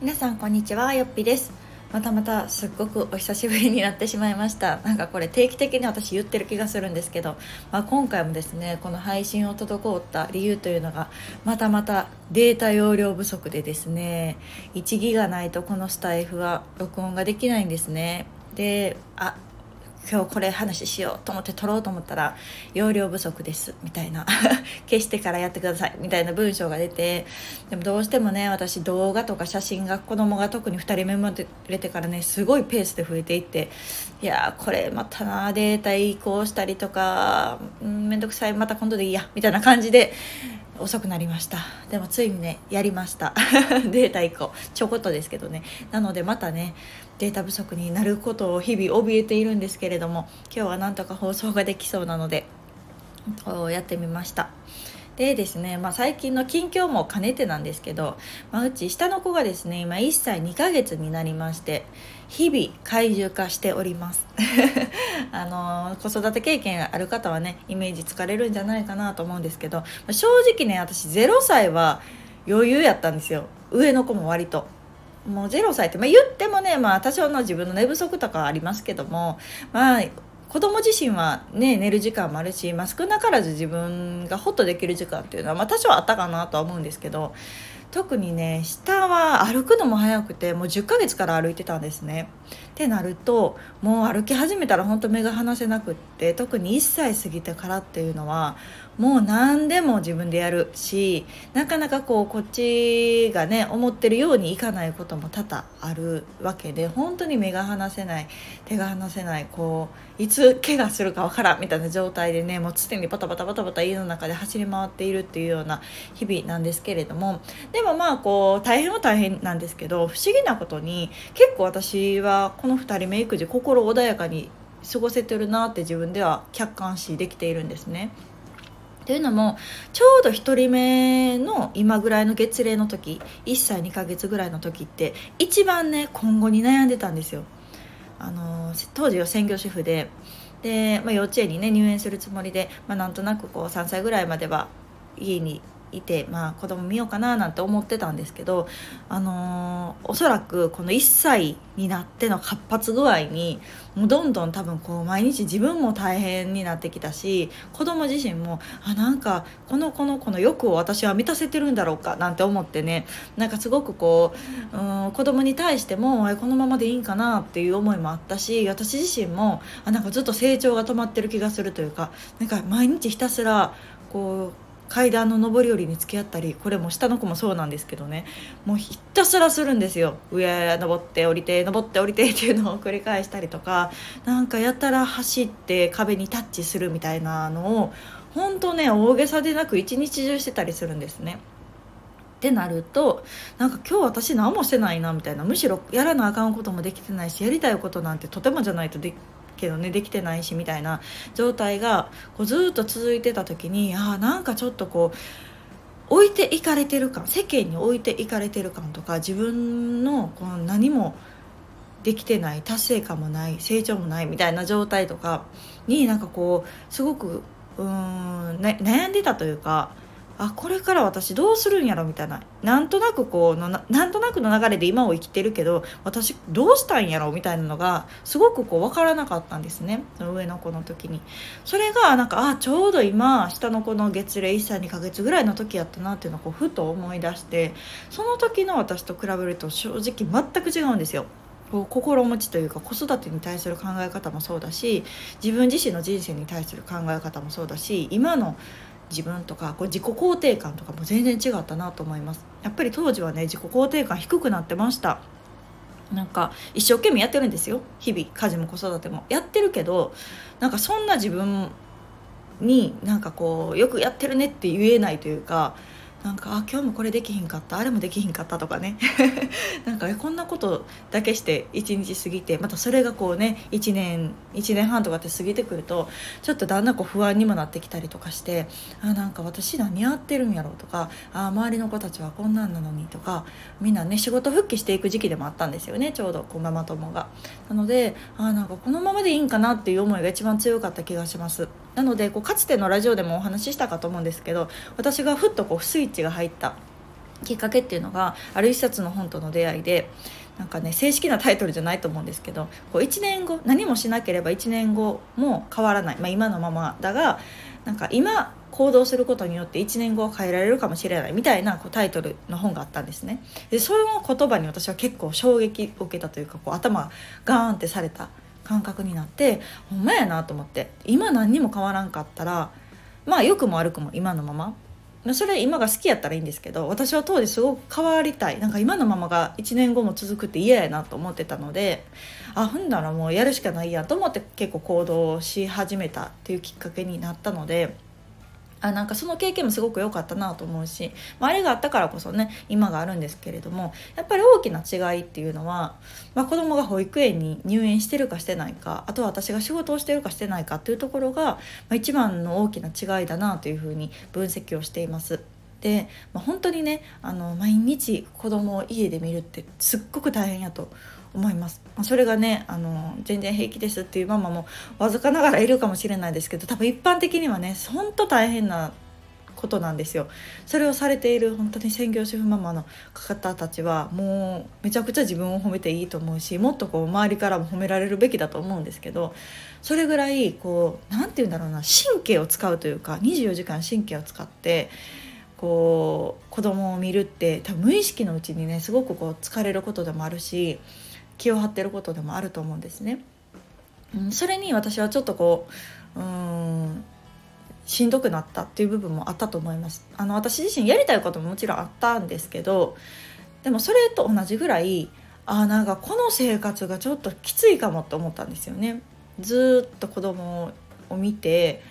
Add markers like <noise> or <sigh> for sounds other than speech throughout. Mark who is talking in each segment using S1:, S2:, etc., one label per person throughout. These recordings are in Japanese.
S1: 皆さんこんにちはよっぴです。またまたすっごくお久しぶりになってしまいました。なんかこれ定期的に私言ってる気がするんですけど、まあ、今回もですねこの配信を滞った理由というのがまたまたデータ容量不足でですね1ギガないとこのスタイフは録音ができないんですね。であ今日これ話しようと思って撮ろうと思ったら容量不足ですみたいな。<laughs> 消してからやってくださいみたいな文章が出てでもどうしてもね私動画とか写真が子供が特に2人目も出てからねすごいペースで増えていっていやこれまたなデータ移行したりとか面倒くさいまた今度でいいやみたいな感じで遅くなりました。でもついにねやりました。<laughs> データ以降ちょこっとですけどね。なのでまたねデータ不足になることを日々怯えているんですけれども今日はなんとか放送ができそうなのでやってみました。でですね、まあ、最近の近況も兼ねてなんですけど、まあ、うち下の子がですね今1歳2ヶ月になりまして日々怪獣化しております。<laughs> あの子育て経験ある方はねイメージつかれるんじゃないかなと思うんですけど正直ね私0歳は余裕やったんですよ。上の子も割と。もう0歳って、まあ、言ってもね、まあ、多少の自分の寝不足とかはありますけどもまあ子供自身はね寝る時間もあるし、まあ、少なからず自分がホッとできる時間っていうのは、まあ、多少あったかなとは思うんですけど特にね下は歩くのも早くてもう10ヶ月から歩いてたんですね。ってなるともう歩き始めたら本当目が離せなくって特に1歳過ぎてからっていうのはもう何でも自分でやるしなかなかこうこっちがね思ってるようにいかないことも多々あるわけで本当に目が離せない手が離せないこういつ怪我するかわからんみたいな状態でねもう常にバタバタバタバタ家の中で走り回っているっていうような日々なんですけれどもでもまあこう大変は大変なんですけど不思議なことに結構私はこの2人目育児心穏やかに過ごせてるなって自分では客観視できているんですね。というのもちょうど1人目の今ぐらいの月齢の時1歳2ヶ月ぐらいの時って一番ね今後に悩んでたんですよ。あの当時は専業主婦でで、まあ、幼稚園にね入園するつもりで、まあ、なんとなくこう3歳ぐらいまでは家にいて、まあ、子供見ようかななんて思ってたんですけど、あのー、おそらくこの1歳になっての活発具合にもうどんどん多分こう毎日自分も大変になってきたし子供自身もあなんかこの子のこの欲を私は満たせてるんだろうかなんて思ってねなんかすごくこう、うん、子供に対してもこのままでいいんかなっていう思いもあったし私自身もあなんかずっと成長が止まってる気がするというかなんか毎日ひたすらこう階段の上り下りに付き合ったりこれも下の子もそうなんですけどねもうひたすらするんですよ上登って降りて登って降りてっていうのを繰り返したりとかなんかやたら走って壁にタッチするみたいなのを本当ね大げさでなく一日中してたりするんですね。ってなるとなんか今日私何もしてないなみたいなむしろやらなあかんこともできてないしやりたいことなんてとてもじゃないとでけどねできてないしみたいな状態がこうずっと続いてた時にあなんかちょっとこう置いていかれてる感世間に置いていかれてる感とか自分のこの何もできてない達成感もない成長もないみたいな状態とかになんかこうすごくうーん、悩んでたというかあこれから私どうするんやろみたいな。なんとなくこうのなんとなくの流れで今を生きてるけど私どうしたんやろみたいなのがすごくこう分からなかったんですね。その上の子の時に。それがなんかあちょうど今下の子の月齢1歳2ヶ月ぐらいの時やったなっていうのをこうふと思い出してその時の私と比べると正直全く違うんですよ。こう心持ちというか子育てに対する考え方もそうだし自分自身の人生に対する考え方もそうだし今の自分とかこう自己肯定感とかも全然違ったなと思います。やっぱり当時はね自己肯定感低くなってました。なんか一生懸命やってるんですよ。日々家事も子育ても。やってるけどなんかそんな自分になんかこうよくやってるねって言えないというかなんかあ今日もこれできひんかったあれもできひんかったとかね <laughs> なんかこんなことだけして1日過ぎてまたそれがこうね1年1年半とかって過ぎてくるとちょっとだんだんこう不安にもなってきたりとかしてあなんか私何やってるんやろうとかあ周りの子たちはこんなんなのにとかみんなね仕事復帰していく時期でもあったんですよねちょうどこうママ友が。なのであなんかこのままでいいんかなっていう思いが一番強かった気がします。なのでこうかつてのラジオでもお話ししたかと思うんですけど私がふっとこうスイッチが入ったきっかけっていうのがある一冊の本との出会いでなんかね正式なタイトルじゃないと思うんですけどこう1年後何もしなければ1年後も変わらない、まあ、今のままだがなんか今行動することによって1年後は変えられるかもしれない。みたいなこうタイトルの本があったんですね。でその言葉に私は結構衝撃を受けたというかこう頭がガーンってされた感覚になってほんまやなと思って今何にも変わらんかったらまあ良くも悪くも今のままそれ今が好きやったらいいんですけど私は当時すごく変わりたいなんか今のままが1年後も続くって嫌やなと思ってたのであほんだらもうやるしかないやと思って結構行動し始めたっていうきっかけになったので。あなんかその経験もすごく良かったなと思うし、まあ、あれがあったからこそね今があるんですけれどもやっぱり大きな違いっていうのは、まあ、子供が保育園に入園してるかしてないかあとは私が仕事をしてるかしてないかっていうところが、まあ、一番の大きな違いだなというふうに分析をしています。で、まあ、本当にねあの毎日子供を家で見るってすっごく大変やと思います。それがねあの全然平気ですっていうママもわずかながらいるかもしれないですけど多分一般的にはね本当大変なことなんですよ。それをされている本当に専業主婦ママの方たちはもうめちゃくちゃ自分を褒めていいと思うしもっとこう周りからも褒められるべきだと思うんですけどそれぐらいこう何て言うんだろうな神経を使うというか24時間神経を使ってこう子供を見るって多分無意識のうちにねすごくこう疲れることでもあるし気を張ってることでもあると思うんですね。うん、それに私はちょっとこううんしんどくなったっていう部分もあったと思いますあの私自身やりたいことももちろんあったんですけどでもそれと同じぐらいあなんかこの生活がちょっときついかもって思ったんですよねずっと子供を見て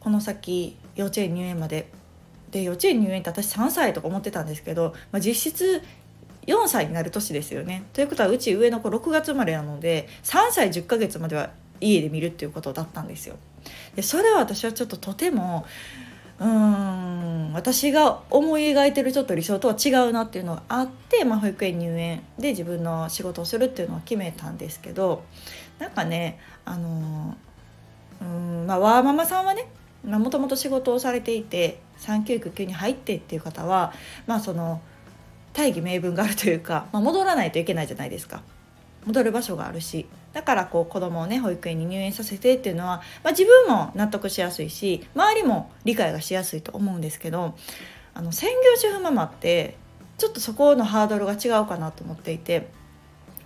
S1: この先幼稚園入園までで幼稚園入園って私3歳とか思ってたんですけど、まあ、実質4歳になる年ですよね。ということはうち上の子6月生まれなので3歳10ヶ月までは家で見るっていうことだったんですよ。でそれは私はちょっととてもうーん私が思い描いてるちょっと理想とは違うなっていうのがあって、まあ、保育園入園で自分の仕事をするっていうのは決めたんですけどなんかねあのうんまあワーママさんはねもともと仕事をされていて産休育休に入ってっていう方はまあその大義名分があるというか、まあ、戻らないといけないじゃないですか。戻る場所があるし。だからこう子供をね保育園に入園させてっていうのは、まあ、自分も納得しやすいし周りも理解がしやすいと思うんですけどあの専業主婦ママってちょっとそこのハードルが違うかなと思っていて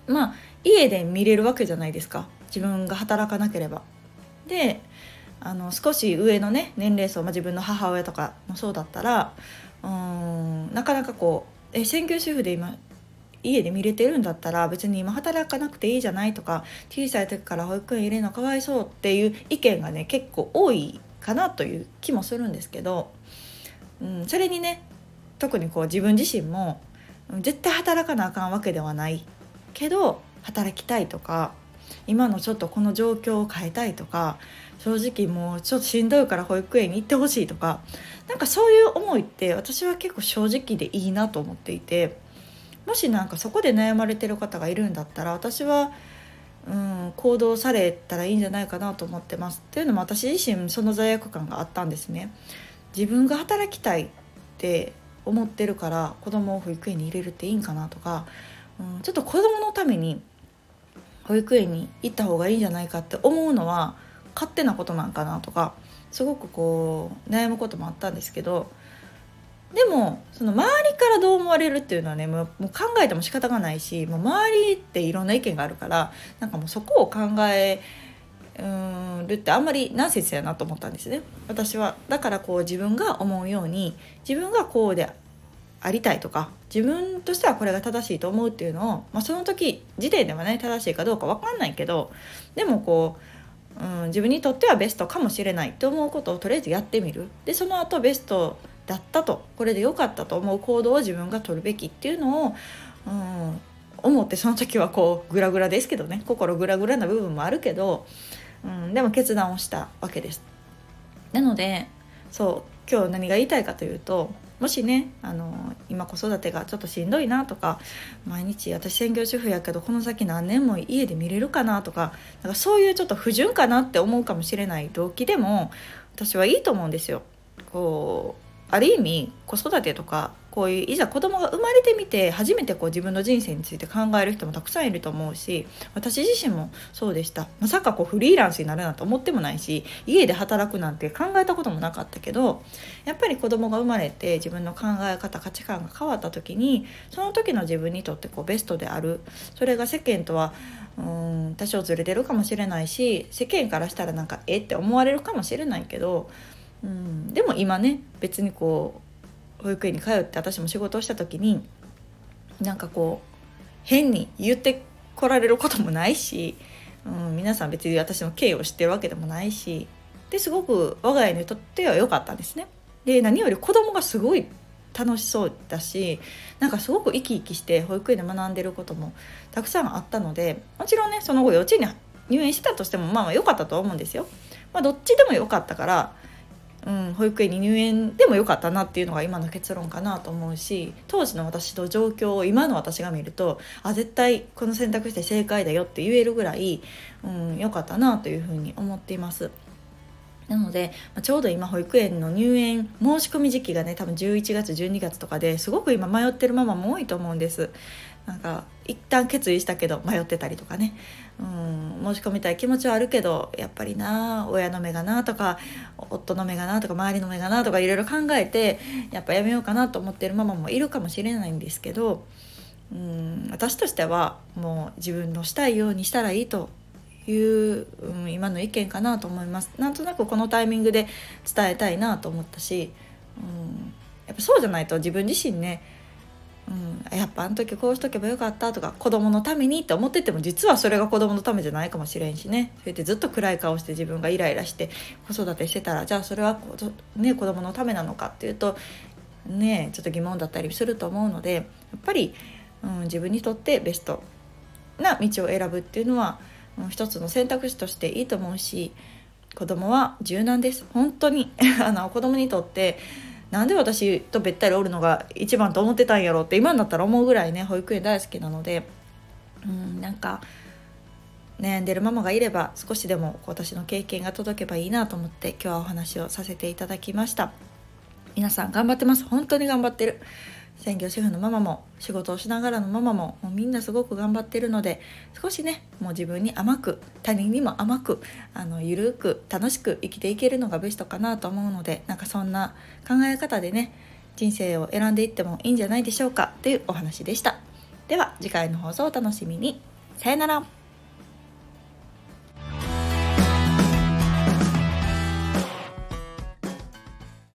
S1: まあ家で見れるわけじゃないですか。自分が働かなければ。であの少し上のね年齢層、まあ、自分の母親とかもそうだったらうんなかなかこうえ専業主婦で今家で見れてるんだったら別に今働かなくていいじゃないとか小さい時から保育園入れるのかわいそうっていう意見がね結構多いかなという気もするんですけど、うん、それにね特にこう自分自身も絶対働かなあかんわけではないけど働きたいとか今のちょっとこの状況を変えたいとか正直もうちょっとしんどいから保育園に行ってほしいとかなんかそういう思いって私は結構正直でいいなと思っていてもしなんかそこで悩まれてる方がいるんだったら私はうん行動されたらいいんじゃないかなと思ってます。っていうのも私自身その罪悪感があったんですね。自分が働きたいって思ってるから子供を保育園に入れるっていいんかなとか、うん、ちょっと子供のために保育園に行った方がいいんじゃないかって思うのは勝手なことなんかなとかすごくこう悩むこともあったんですけどでもその周りからどう思われるっていうのはねもう考えても仕方がないしもう周りっていろんな意見があるからなんかもうそこを考えるってあんまりナンセンスやなと思ったんですね。私は。だからこう自分が思うように自分がこうでありたいとか自分としてはこれが正しいと思うっていうのを、まあ、その時時点ではね正しいかどうか分かんないけどでもこううん、自分にとってはベストかもしれないと思うことをとりあえずやってみるでその後ベストだったとこれで良かったと思う行動を自分が取るべきっていうのを、うん、思ってその時はこうグラグラですけどね心グラグラな部分もあるけど、うん、でも決断をしたわけです。なのでそう今日何が言いたいかというともしねあの今子育てがちょっとしんどいなとか毎日私専業主婦やけどこの先何年も家で見れるかなとかなんかそういうちょっと不純かなって思うかもしれない動機でも私はいいと思うんですよ。こうある意味子育てとかこういういざ子供が生まれてみて初めてこう自分の人生について考える人もたくさんいると思うし私自身もそうでした。まさかこうフリーランスになるなんて思ってもないし家で働くなんて考えたこともなかったけどやっぱり子供が生まれて自分の考え方価値観が変わった時にその時の自分にとってこうベストである。それが世間とはうん多少ずれてるかもしれないし世間からしたらなんかえって思われるかもしれないけどうん、でも今ね別にこう保育園に通って私も仕事をした時になんかこう変に言ってこられることもないし、うん、皆さん別に私の経緯を知ってるわけでもないしですごく我が家にとっては良かったんですね。で何より子供がすごい楽しそうだしなんかすごく生き生きして保育園で学んでることもたくさんあったのでもちろんねその後幼稚園に入園してたとしてもまあまあ良かったと思うんですよ。まあ、どっちでも良かったからうん、保育園に入園でもよかったなっていうのが今の結論かなと思うし当時の私の状況を今の私が見るとあ絶対この選択して正解だよって言えるぐらい、うん、よかったなというふうに思っています。なので、まちょうど今保育園の入園申し込み時期がね多分11月12月とかですごく今迷ってるママも多いと思うんです。なんか一旦決意したけど迷ってたりとかね、うん、申し込みたい気持ちはあるけどやっぱりな親の目がなとか夫の目がなとか周りの目がなとかいろいろ考えてやっぱやめようかなと思ってるママもいるかもしれないんですけど、うん、私としてはもう自分のしたいようにしたらいいという、うん、今の意見かなと思います。なんとなくこのタイミングで伝えたいなと思ったし、うん、やっぱそうじゃないと自分自身ね、やっぱあの時こうしとけばよかったとか子供のためにって思ってても実はそれが子供のためじゃないかもしれんしね。そうやってずっと暗い顔して自分がイライラして子育てしてたらじゃあそれはこね、子供のためなのかっていうとねちょっと疑問だったりすると思うのでやっぱり、うん、自分にとってベストな道を選ぶっていうのは、うん、一つの選択肢としていいと思うし子供は柔軟です。本当に。<laughs> あの子供にとってなんで私とべったりおるのが一番と思ってたんやろって今になったら思うぐらいね保育園大好きなのでうんなんか悩んでるママがいれば少しでも私の経験が届けばいいなと思って今日はお話をさせていただきました。皆さん頑張ってます。本当に頑張ってる。専業主婦のママも仕事をしながらのママももうみんなすごく頑張ってるので少しねもう自分に甘く他人にも甘くあのゆるく楽しく生きていけるのがベストかなと思うのでなんかそんな考え方でね人生を選んでいってもいいんじゃないでしょうかというお話でした。では次回の放送をお楽しみに。さよなら。